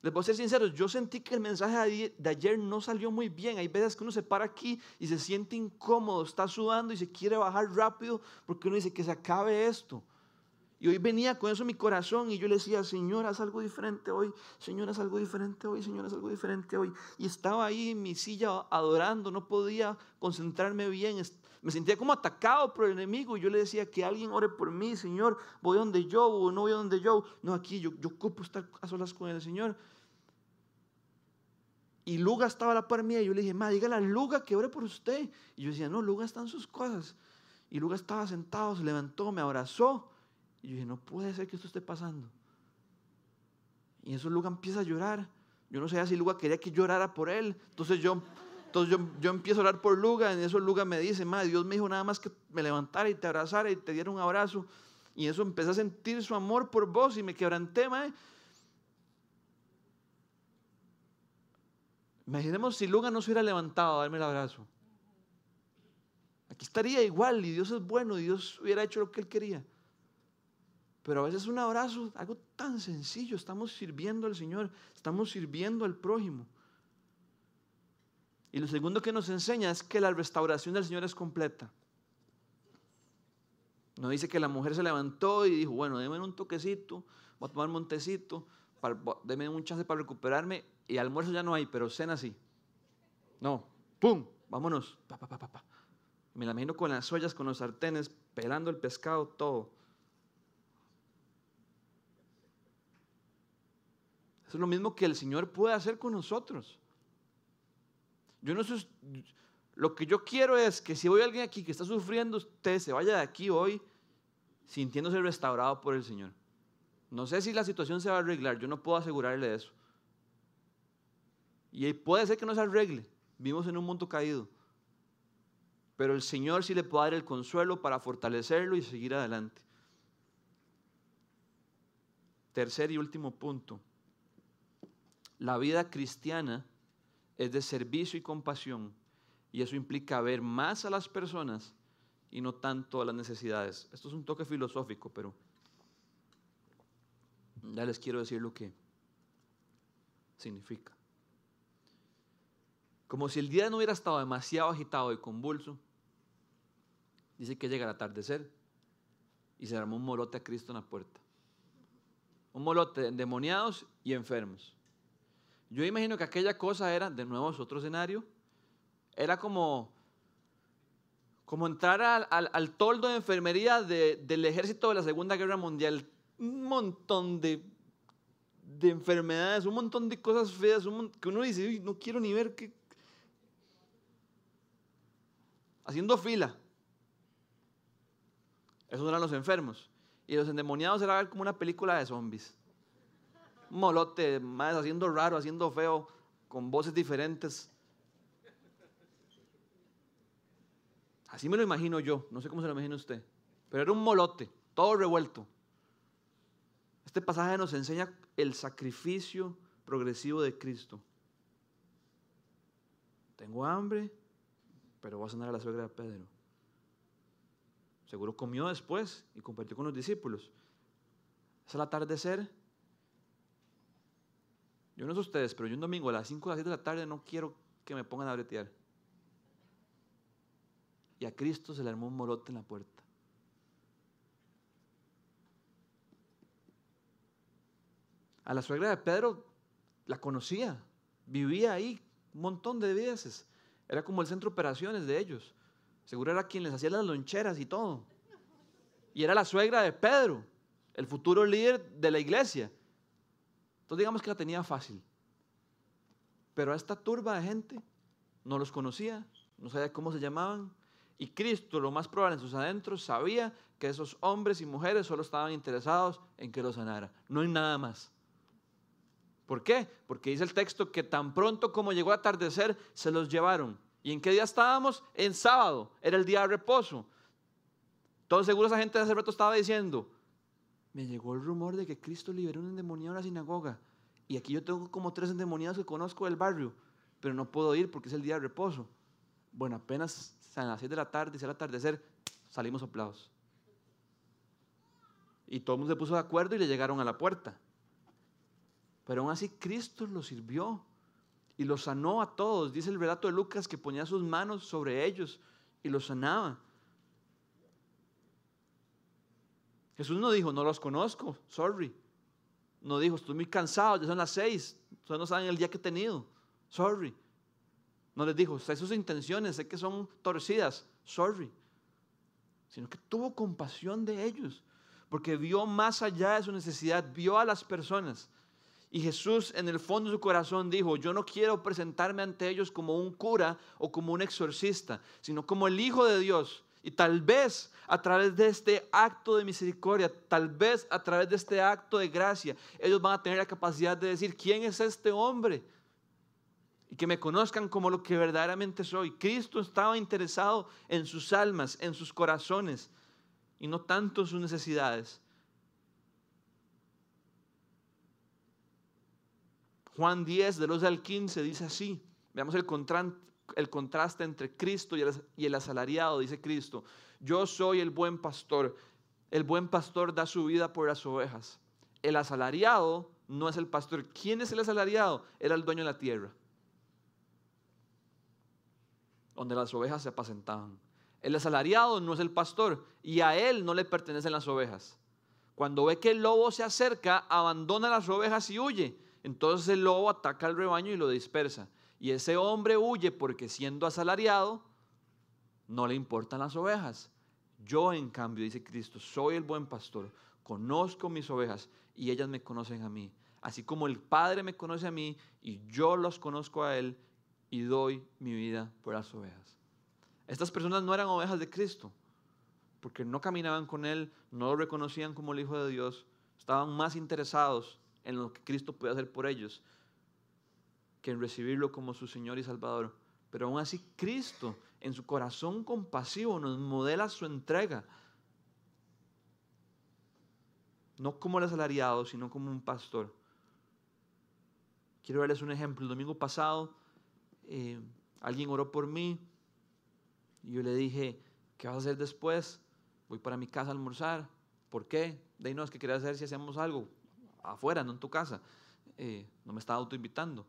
Les voy a ser sinceros, yo sentí que el mensaje de ayer no salió muy bien. Hay veces que uno se para aquí y se siente incómodo, está sudando y se quiere bajar rápido porque uno dice que se acabe esto. Y hoy venía con eso mi corazón y yo le decía, Señor, haz algo diferente hoy, Señor, haz algo diferente hoy, Señor, haz algo diferente hoy. Y estaba ahí en mi silla adorando, no podía concentrarme bien, me sentía como atacado por el enemigo y yo le decía que alguien ore por mí, Señor, voy donde yo o no voy donde yo. No, aquí yo, yo ocupo estar a solas con el Señor. Y Luga estaba a la par mía y yo le dije, ma, dígale a Luga que ore por usted. Y yo decía, no, Luga está en sus cosas. Y Luga estaba sentado, se levantó, me abrazó y yo dije, no puede ser que esto esté pasando. Y eso Luga empieza a llorar. Yo no sabía si Luga quería que llorara por él. Entonces yo, entonces yo, empiezo a orar por Luga. En eso Luga me dice, madre, Dios me dijo nada más que me levantara y te abrazara y te diera un abrazo. Y eso empecé a sentir su amor por vos y me quebranté, madre. Imaginemos si Luga no se hubiera levantado a darme el abrazo. Aquí estaría igual y Dios es bueno y Dios hubiera hecho lo que él quería. Pero a veces un abrazo, algo tan sencillo, estamos sirviendo al Señor, estamos sirviendo al prójimo. Y lo segundo que nos enseña es que la restauración del Señor es completa. No dice que la mujer se levantó y dijo, bueno, déme un toquecito, voy a tomar un montecito, déme un chance para recuperarme y almuerzo ya no hay, pero cena sí. No, ¡pum! Vámonos. Me la imagino con las ollas, con los sartenes, pelando el pescado, todo. es lo mismo que el Señor puede hacer con nosotros. Yo no sé, lo que yo quiero es que si hay alguien aquí que está sufriendo, usted se vaya de aquí hoy sintiéndose restaurado por el Señor. No sé si la situación se va a arreglar, yo no puedo asegurarle eso. Y puede ser que no se arregle, vivimos en un mundo caído. Pero el Señor sí le puede dar el consuelo para fortalecerlo y seguir adelante. Tercer y último punto. La vida cristiana es de servicio y compasión y eso implica ver más a las personas y no tanto a las necesidades. Esto es un toque filosófico, pero ya les quiero decir lo que significa. Como si el día no hubiera estado demasiado agitado y convulso, dice que llega el atardecer y se armó un molote a Cristo en la puerta. Un molote de endemoniados y enfermos. Yo imagino que aquella cosa era, de nuevo otro escenario, era como, como entrar al, toldo de enfermería del ejército de la Segunda Guerra Mundial. Un montón de, de enfermedades, un montón de cosas feas, que uno dice, no quiero ni ver qué. Haciendo fila. Esos eran los enfermos. Y los endemoniados era como una película de zombies molote, más haciendo raro, haciendo feo, con voces diferentes. Así me lo imagino yo, no sé cómo se lo imagina usted, pero era un molote, todo revuelto. Este pasaje nos enseña el sacrificio progresivo de Cristo. Tengo hambre, pero voy a sanar a la suegra de Pedro. Seguro comió después y compartió con los discípulos. Es el atardecer Yo no sé ustedes, pero yo un domingo a las 5 o las 7 de la tarde no quiero que me pongan a bretear. Y a Cristo se le armó un morote en la puerta. A la suegra de Pedro la conocía, vivía ahí un montón de veces. Era como el centro de operaciones de ellos. Seguro era quien les hacía las loncheras y todo. Y era la suegra de Pedro, el futuro líder de la iglesia. Entonces digamos que la tenía fácil. Pero a esta turba de gente no los conocía, no sabía cómo se llamaban. Y Cristo, lo más probable en sus adentros, sabía que esos hombres y mujeres solo estaban interesados en que los sanara. No hay nada más. ¿Por qué? Porque dice el texto que tan pronto como llegó a atardecer, se los llevaron. ¿Y en qué día estábamos? En sábado, era el día de reposo. Todo seguro esa gente de hace rato estaba diciendo, me llegó el rumor de que Cristo liberó un endemoniado en la sinagoga. Y aquí yo tengo como tres endemoniados que conozco del barrio, pero no puedo ir porque es el día de reposo. Bueno, apenas a las seis de la tarde, y el atardecer, salimos soplados. Y todo el mundo se puso de acuerdo y le llegaron a la puerta. Pero aún así Cristo los sirvió y los sanó a todos. Dice el relato de Lucas que ponía sus manos sobre ellos y los sanaba. Jesús no dijo, no los conozco, sorry. No dijo, estoy muy cansado, ya son las seis, ustedes no saben el día que he tenido, sorry. No les dijo, sé sus intenciones, sé que son torcidas, sorry. Sino que tuvo compasión de ellos, porque vio más allá de su necesidad, vio a las personas y Jesús en el fondo de su corazón dijo, yo no quiero presentarme ante ellos como un cura o como un exorcista, sino como el Hijo de Dios. Y tal vez a través de este acto de misericordia, tal vez a través de este acto de gracia, ellos van a tener la capacidad de decir, ¿quién es este hombre? Y que me conozcan como lo que verdaderamente soy. Cristo estaba interesado en sus almas, en sus corazones, y no tanto en sus necesidades. Juan 10, de los al 15, dice así. Veamos el, el contraste entre Cristo y el, asalariado, dice Cristo. Yo soy el buen pastor. El buen pastor da su vida por las ovejas. El asalariado no es el pastor. ¿Quién es el asalariado? Era el dueño de la tierra, donde las ovejas se apacentaban. El asalariado no es el pastor y a él no le pertenecen las ovejas. Cuando ve que el lobo se acerca, abandona las ovejas y huye. Entonces el lobo ataca al rebaño y lo dispersa. Y ese hombre huye porque siendo asalariado, no le importan las ovejas. Yo, en cambio, dice Cristo, soy el buen pastor, conozco mis ovejas y ellas me conocen a mí. Así como el Padre me conoce a mí y yo los conozco a Él y doy mi vida por las ovejas. Estas personas no eran ovejas de Cristo, porque no caminaban con Él, no lo reconocían como el Hijo de Dios, estaban más interesados en lo que Cristo puede hacer por ellos que en recibirlo como su Señor y Salvador. Pero aún así Cristo en su corazón compasivo nos modela su entrega. No como el asalariado, sino como un pastor. Quiero darles un ejemplo. El domingo pasado eh, alguien oró por mí y yo le dije, ¿qué vas a hacer después? Voy para mi casa a almorzar. ¿Por qué? De ahí no, es que quería hacer si hacemos algo afuera, no en tu casa. Eh, no me estaba autoinvitando.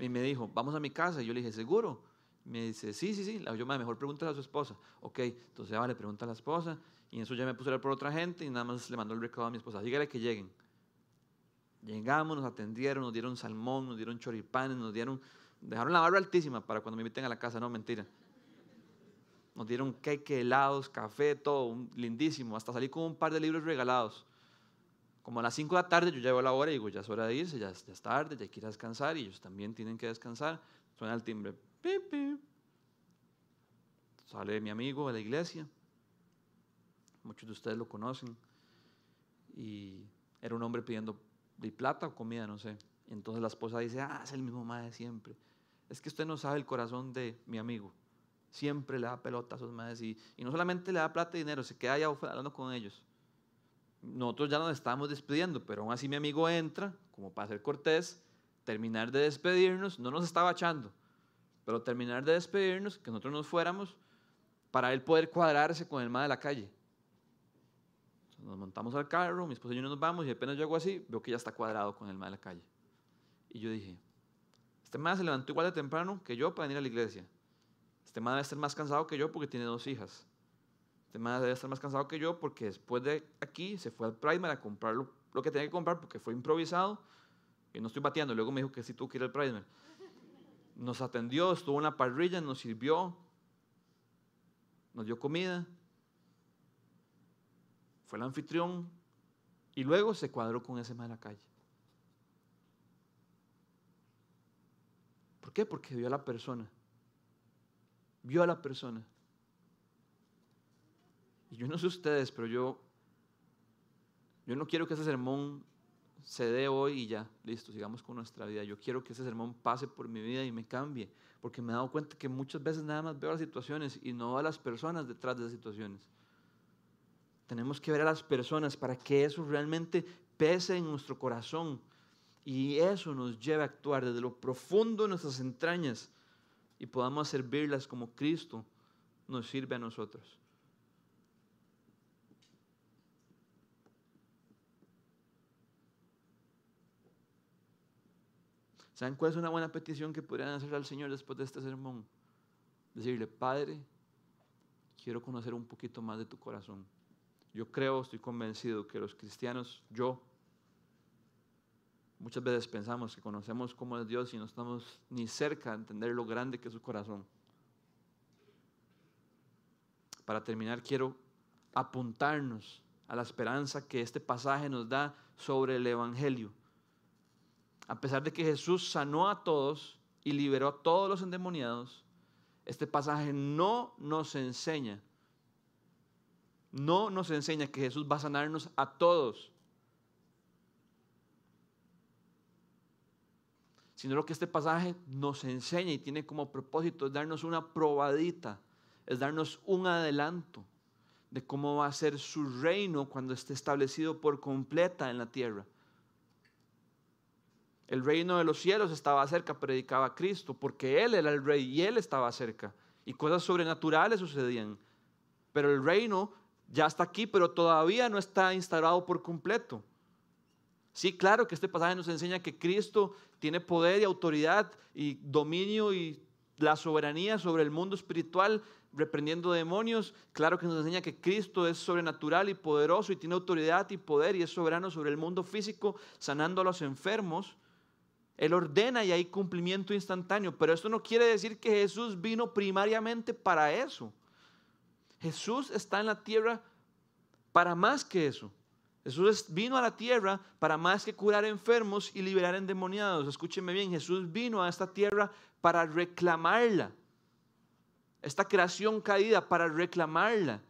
Y me dijo, vamos a mi casa. Y yo le dije, ¿seguro? Me dice, sí, sí, sí. Yo, mejor pregúntale a su esposa. Ok, entonces ya le pregunta a la esposa. Y en eso ya me puse a hablar por otra gente y nada más le mandó el recado a mi esposa. Dígale que lleguen. Llegamos, nos atendieron, nos dieron salmón, nos dieron choripanes, nos dieron... Dejaron la barra altísima para cuando me inviten a la casa, no, mentira. Nos dieron cake, helados, café, todo, lindísimo. Hasta salí con un par de libros regalados. Como a las 5 de la tarde yo llevo la hora y digo, ya es hora de irse, ya, es tarde, ya hay descansar y ellos también tienen que descansar. Suena el timbre. Sale mi amigo de la iglesia. Muchos de ustedes lo conocen. Y era un hombre pidiendo de plata o comida, no sé. Entonces la esposa dice, ah, es el mismo madre siempre. Es que usted no sabe el corazón de mi amigo. Siempre le da pelota a sus madres y, y no solamente le da plata y dinero, se queda allá hablando con ellos nosotros ya nos estábamos despidiendo, pero aún así mi amigo entra, como para ser cortés, terminar de despedirnos, no nos estaba echando, pero terminar de despedirnos, que nosotros nos fuéramos, para él poder cuadrarse con el más de la calle. nos montamos al carro, mi esposa y yo nos vamos y apenas yo hago así, veo que ya está cuadrado con el más de la calle. Y yo dije, este madre se levantó igual de temprano que yo para venir a la iglesia. Este madre debe estar más cansado que yo porque tiene dos hijas. Este madre debe estar más cansado que yo porque después de aquí se fue al Primer a comprar lo, que tenía que comprar porque fue improvisado. Y no estoy bateando. Luego me dijo que sí tuvo que ir al Primer. Nos atendió, estuvo en la parrilla, nos sirvió, nos dio comida. Fue el anfitrión y luego se cuadró con ese madre en la calle. ¿Por qué? Porque vio a la persona. Vio a la persona. Yo no sé ustedes, pero yo, yo no quiero que ese sermón se dé hoy y ya, listo, sigamos con nuestra vida. Yo quiero que ese sermón pase por mi vida y me cambie, porque me he dado cuenta que muchas veces nada más veo las situaciones y no a las personas detrás de las situaciones. Tenemos que ver a las personas para que eso realmente pese en nuestro corazón y eso nos lleve a actuar desde lo profundo de nuestras entrañas y podamos servirlas como Cristo nos sirve a nosotros. ¿Saben cuál es una buena petición que podrían hacer al Señor después de este sermón? Decirle, Padre, quiero conocer un poquito más de tu corazón. Yo creo, estoy convencido que los cristianos, yo, muchas veces pensamos que conocemos cómo es Dios y no estamos ni cerca de entender lo grande que es su corazón. Para terminar, quiero apuntarnos a la esperanza que este pasaje nos da sobre el Evangelio. A pesar de que Jesús sanó a todos y liberó a todos los endemoniados, este pasaje no nos enseña no nos enseña que Jesús va a sanarnos a todos, sino lo que este pasaje nos enseña y tiene como propósito es darnos una probadita, es darnos un adelanto de cómo va a ser su reino cuando esté establecido por completa en la tierra. El reino de los cielos estaba cerca, predicaba Cristo, porque Él era el rey y Él estaba cerca. Y cosas sobrenaturales sucedían. Pero el reino ya está aquí, pero todavía no está instalado por completo. Sí, claro que este pasaje nos enseña que Cristo tiene poder y autoridad y dominio y la soberanía sobre el mundo espiritual, reprendiendo demonios. Claro que nos enseña que Cristo es sobrenatural y poderoso y tiene autoridad y poder y es soberano sobre el mundo físico, sanando a los enfermos. Él ordena y hay cumplimiento instantáneo, pero esto no quiere decir que Jesús vino primariamente para eso. Jesús está en la tierra para más que eso. Jesús vino a la tierra para más que curar enfermos y liberar endemoniados. Escúcheme bien, Jesús vino a esta tierra para reclamarla. Esta creación caída para reclamarla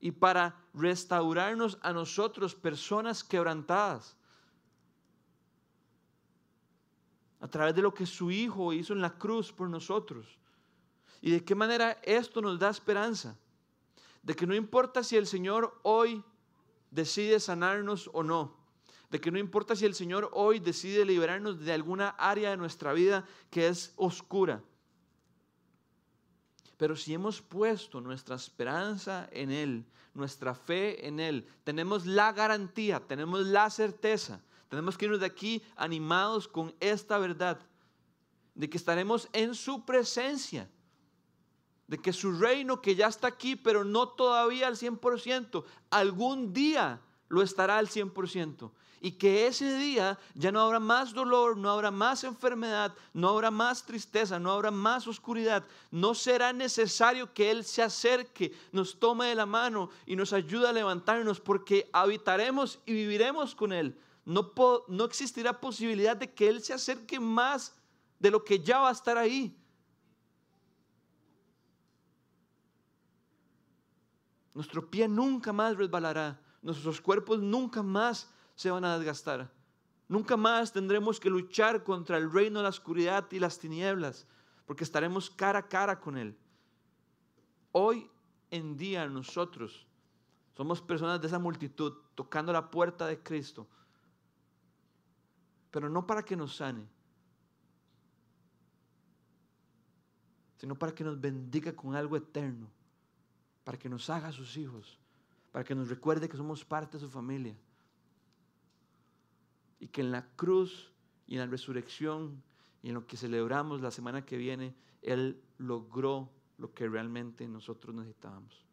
y para restaurarnos a nosotros, personas quebrantadas. A través de lo que su Hijo hizo en la cruz por nosotros. ¿Y de qué manera esto nos da esperanza? de que no importa si el Señor hoy decide sanarnos o no, de que no importa si el Señor hoy decide liberarnos de alguna área de nuestra vida que es oscura. Pero si hemos puesto nuestra esperanza en Él, nuestra fe en Él, tenemos la garantía, tenemos la certeza, tenemos que irnos de aquí animados con esta verdad, de que estaremos en su presencia de que su reino que ya está aquí, pero no todavía al 100%, algún día lo estará al 100%. Y que ese día ya no habrá más dolor, no habrá más enfermedad, no habrá más tristeza, no habrá más oscuridad. No será necesario que Él se acerque, nos tome de la mano y nos ayude a levantarnos porque habitaremos y viviremos con Él. No, no existirá posibilidad de que Él se acerque más de lo que ya va a estar ahí. Nuestro pie nunca más resbalará. Nuestros cuerpos nunca más se van a desgastar. Nunca más tendremos que luchar contra el reino de la oscuridad y las tinieblas, porque estaremos cara a cara con Él. Hoy en día nosotros somos personas de esa multitud tocando la puerta de Cristo, pero no para que nos sane, sino para que nos bendiga con algo eterno para que nos haga sus hijos, para que nos recuerde que somos parte de su familia. Y que en la cruz y en la resurrección y en lo que celebramos la semana que viene, Él logró lo que realmente nosotros necesitábamos.